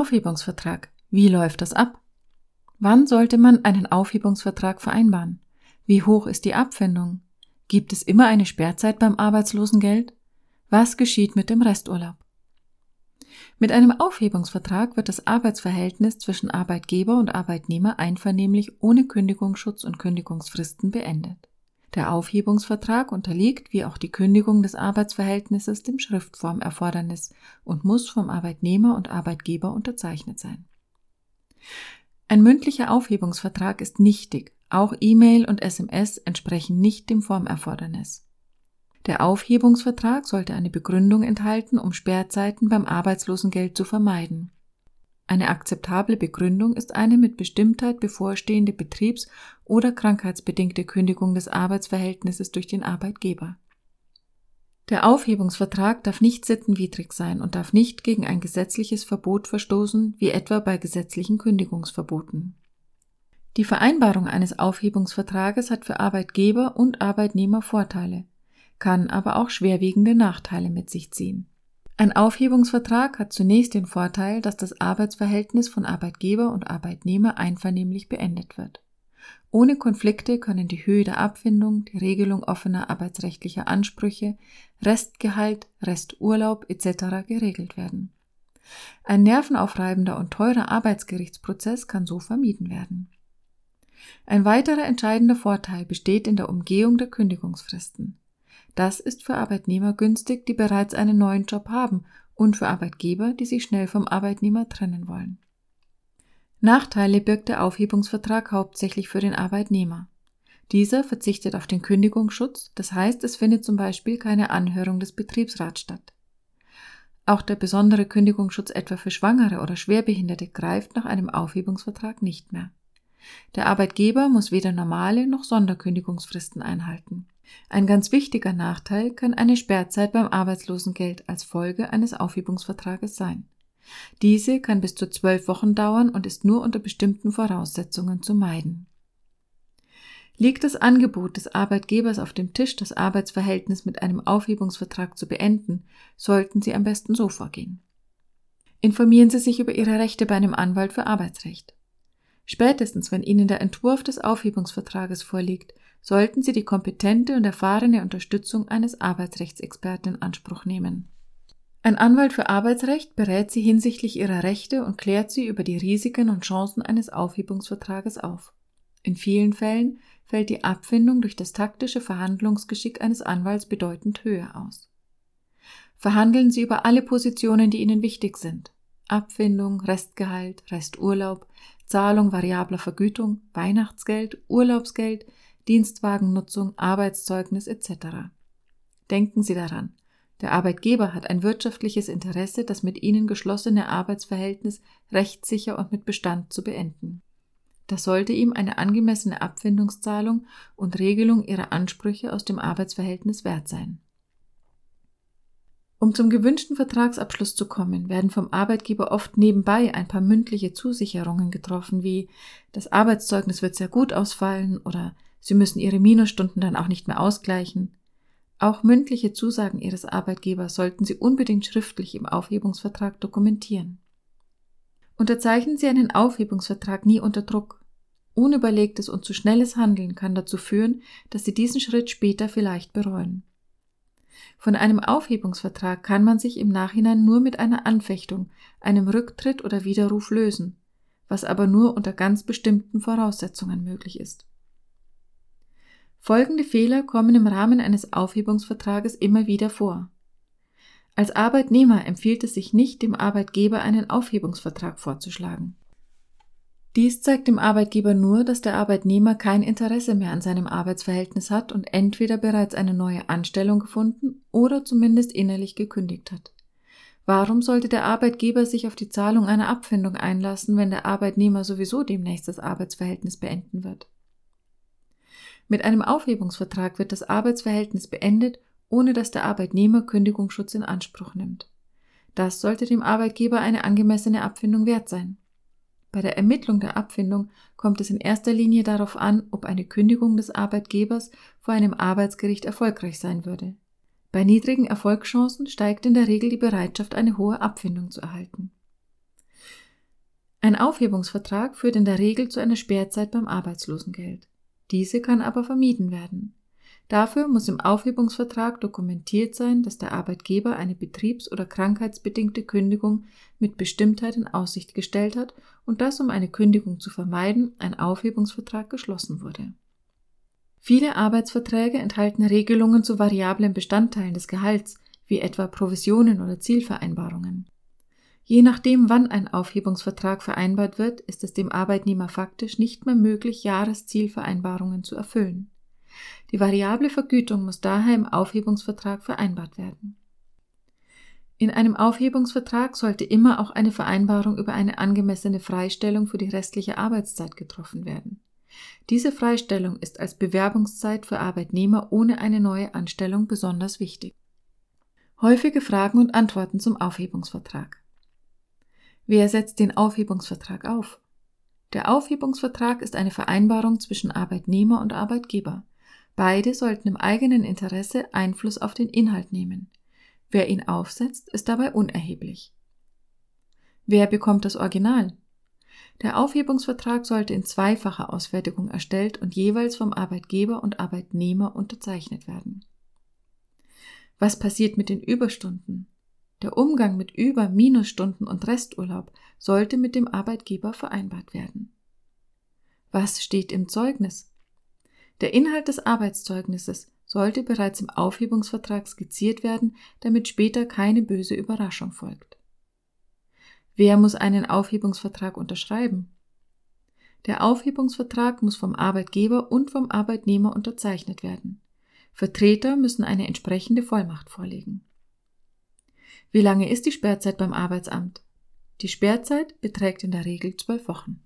Aufhebungsvertrag. Wie läuft das ab? Wann sollte man einen Aufhebungsvertrag vereinbaren? Wie hoch ist die Abfindung? Gibt es immer eine Sperrzeit beim Arbeitslosengeld? Was geschieht mit dem Resturlaub? Mit einem Aufhebungsvertrag wird das Arbeitsverhältnis zwischen Arbeitgeber und Arbeitnehmer einvernehmlich ohne Kündigungsschutz und Kündigungsfristen beendet. Der Aufhebungsvertrag unterliegt, wie auch die Kündigung des Arbeitsverhältnisses, dem Schriftformerfordernis und muss vom Arbeitnehmer und Arbeitgeber unterzeichnet sein. Ein mündlicher Aufhebungsvertrag ist nichtig, auch E-Mail und SMS entsprechen nicht dem Formerfordernis. Der Aufhebungsvertrag sollte eine Begründung enthalten, um Sperrzeiten beim Arbeitslosengeld zu vermeiden. Eine akzeptable Begründung ist eine mit Bestimmtheit bevorstehende betriebs- oder krankheitsbedingte Kündigung des Arbeitsverhältnisses durch den Arbeitgeber. Der Aufhebungsvertrag darf nicht sittenwidrig sein und darf nicht gegen ein gesetzliches Verbot verstoßen, wie etwa bei gesetzlichen Kündigungsverboten. Die Vereinbarung eines Aufhebungsvertrages hat für Arbeitgeber und Arbeitnehmer Vorteile, kann aber auch schwerwiegende Nachteile mit sich ziehen. Ein Aufhebungsvertrag hat zunächst den Vorteil, dass das Arbeitsverhältnis von Arbeitgeber und Arbeitnehmer einvernehmlich beendet wird. Ohne Konflikte können die Höhe der Abfindung, die Regelung offener arbeitsrechtlicher Ansprüche, Restgehalt, Resturlaub etc. geregelt werden. Ein nervenaufreibender und teurer Arbeitsgerichtsprozess kann so vermieden werden. Ein weiterer entscheidender Vorteil besteht in der Umgehung der Kündigungsfristen. Das ist für Arbeitnehmer günstig, die bereits einen neuen Job haben und für Arbeitgeber, die sich schnell vom Arbeitnehmer trennen wollen. Nachteile birgt der Aufhebungsvertrag hauptsächlich für den Arbeitnehmer. Dieser verzichtet auf den Kündigungsschutz, das heißt, es findet zum Beispiel keine Anhörung des Betriebsrats statt. Auch der besondere Kündigungsschutz etwa für Schwangere oder Schwerbehinderte greift nach einem Aufhebungsvertrag nicht mehr. Der Arbeitgeber muss weder normale noch Sonderkündigungsfristen einhalten. Ein ganz wichtiger Nachteil kann eine Sperrzeit beim Arbeitslosengeld als Folge eines Aufhebungsvertrages sein. Diese kann bis zu zwölf Wochen dauern und ist nur unter bestimmten Voraussetzungen zu meiden. Liegt das Angebot des Arbeitgebers auf dem Tisch, das Arbeitsverhältnis mit einem Aufhebungsvertrag zu beenden, sollten Sie am besten so vorgehen. Informieren Sie sich über Ihre Rechte bei einem Anwalt für Arbeitsrecht. Spätestens, wenn Ihnen der Entwurf des Aufhebungsvertrages vorliegt, sollten Sie die kompetente und erfahrene Unterstützung eines Arbeitsrechtsexperten in Anspruch nehmen. Ein Anwalt für Arbeitsrecht berät Sie hinsichtlich Ihrer Rechte und klärt Sie über die Risiken und Chancen eines Aufhebungsvertrages auf. In vielen Fällen fällt die Abfindung durch das taktische Verhandlungsgeschick eines Anwalts bedeutend höher aus. Verhandeln Sie über alle Positionen, die Ihnen wichtig sind. Abfindung, Restgehalt, Resturlaub, Zahlung variabler Vergütung, Weihnachtsgeld, Urlaubsgeld, Dienstwagennutzung, Arbeitszeugnis etc. Denken Sie daran, der Arbeitgeber hat ein wirtschaftliches Interesse, das mit Ihnen geschlossene Arbeitsverhältnis rechtssicher und mit Bestand zu beenden. Das sollte ihm eine angemessene Abfindungszahlung und Regelung Ihrer Ansprüche aus dem Arbeitsverhältnis wert sein. Um zum gewünschten Vertragsabschluss zu kommen, werden vom Arbeitgeber oft nebenbei ein paar mündliche Zusicherungen getroffen, wie das Arbeitszeugnis wird sehr gut ausfallen oder Sie müssen Ihre Minusstunden dann auch nicht mehr ausgleichen. Auch mündliche Zusagen Ihres Arbeitgebers sollten Sie unbedingt schriftlich im Aufhebungsvertrag dokumentieren. Unterzeichnen Sie einen Aufhebungsvertrag nie unter Druck. Unüberlegtes und zu schnelles Handeln kann dazu führen, dass Sie diesen Schritt später vielleicht bereuen. Von einem Aufhebungsvertrag kann man sich im Nachhinein nur mit einer Anfechtung, einem Rücktritt oder Widerruf lösen, was aber nur unter ganz bestimmten Voraussetzungen möglich ist. Folgende Fehler kommen im Rahmen eines Aufhebungsvertrages immer wieder vor. Als Arbeitnehmer empfiehlt es sich nicht, dem Arbeitgeber einen Aufhebungsvertrag vorzuschlagen. Dies zeigt dem Arbeitgeber nur, dass der Arbeitnehmer kein Interesse mehr an seinem Arbeitsverhältnis hat und entweder bereits eine neue Anstellung gefunden oder zumindest innerlich gekündigt hat. Warum sollte der Arbeitgeber sich auf die Zahlung einer Abfindung einlassen, wenn der Arbeitnehmer sowieso demnächst das Arbeitsverhältnis beenden wird? Mit einem Aufhebungsvertrag wird das Arbeitsverhältnis beendet, ohne dass der Arbeitnehmer Kündigungsschutz in Anspruch nimmt. Das sollte dem Arbeitgeber eine angemessene Abfindung wert sein. Bei der Ermittlung der Abfindung kommt es in erster Linie darauf an, ob eine Kündigung des Arbeitgebers vor einem Arbeitsgericht erfolgreich sein würde. Bei niedrigen Erfolgschancen steigt in der Regel die Bereitschaft, eine hohe Abfindung zu erhalten. Ein Aufhebungsvertrag führt in der Regel zu einer Sperrzeit beim Arbeitslosengeld. Diese kann aber vermieden werden. Dafür muss im Aufhebungsvertrag dokumentiert sein, dass der Arbeitgeber eine betriebs- oder krankheitsbedingte Kündigung mit Bestimmtheit in Aussicht gestellt hat und dass, um eine Kündigung zu vermeiden, ein Aufhebungsvertrag geschlossen wurde. Viele Arbeitsverträge enthalten Regelungen zu variablen Bestandteilen des Gehalts, wie etwa Provisionen oder Zielvereinbarungen. Je nachdem, wann ein Aufhebungsvertrag vereinbart wird, ist es dem Arbeitnehmer faktisch nicht mehr möglich, Jahreszielvereinbarungen zu erfüllen. Die variable Vergütung muss daher im Aufhebungsvertrag vereinbart werden. In einem Aufhebungsvertrag sollte immer auch eine Vereinbarung über eine angemessene Freistellung für die restliche Arbeitszeit getroffen werden. Diese Freistellung ist als Bewerbungszeit für Arbeitnehmer ohne eine neue Anstellung besonders wichtig. Häufige Fragen und Antworten zum Aufhebungsvertrag. Wer setzt den Aufhebungsvertrag auf? Der Aufhebungsvertrag ist eine Vereinbarung zwischen Arbeitnehmer und Arbeitgeber. Beide sollten im eigenen Interesse Einfluss auf den Inhalt nehmen. Wer ihn aufsetzt, ist dabei unerheblich. Wer bekommt das Original? Der Aufhebungsvertrag sollte in zweifacher Ausfertigung erstellt und jeweils vom Arbeitgeber und Arbeitnehmer unterzeichnet werden. Was passiert mit den Überstunden? Der Umgang mit Über-, Minusstunden und Resturlaub sollte mit dem Arbeitgeber vereinbart werden. Was steht im Zeugnis? Der Inhalt des Arbeitszeugnisses sollte bereits im Aufhebungsvertrag skizziert werden, damit später keine böse Überraschung folgt. Wer muss einen Aufhebungsvertrag unterschreiben? Der Aufhebungsvertrag muss vom Arbeitgeber und vom Arbeitnehmer unterzeichnet werden. Vertreter müssen eine entsprechende Vollmacht vorlegen. Wie lange ist die Sperrzeit beim Arbeitsamt? Die Sperrzeit beträgt in der Regel zwölf Wochen.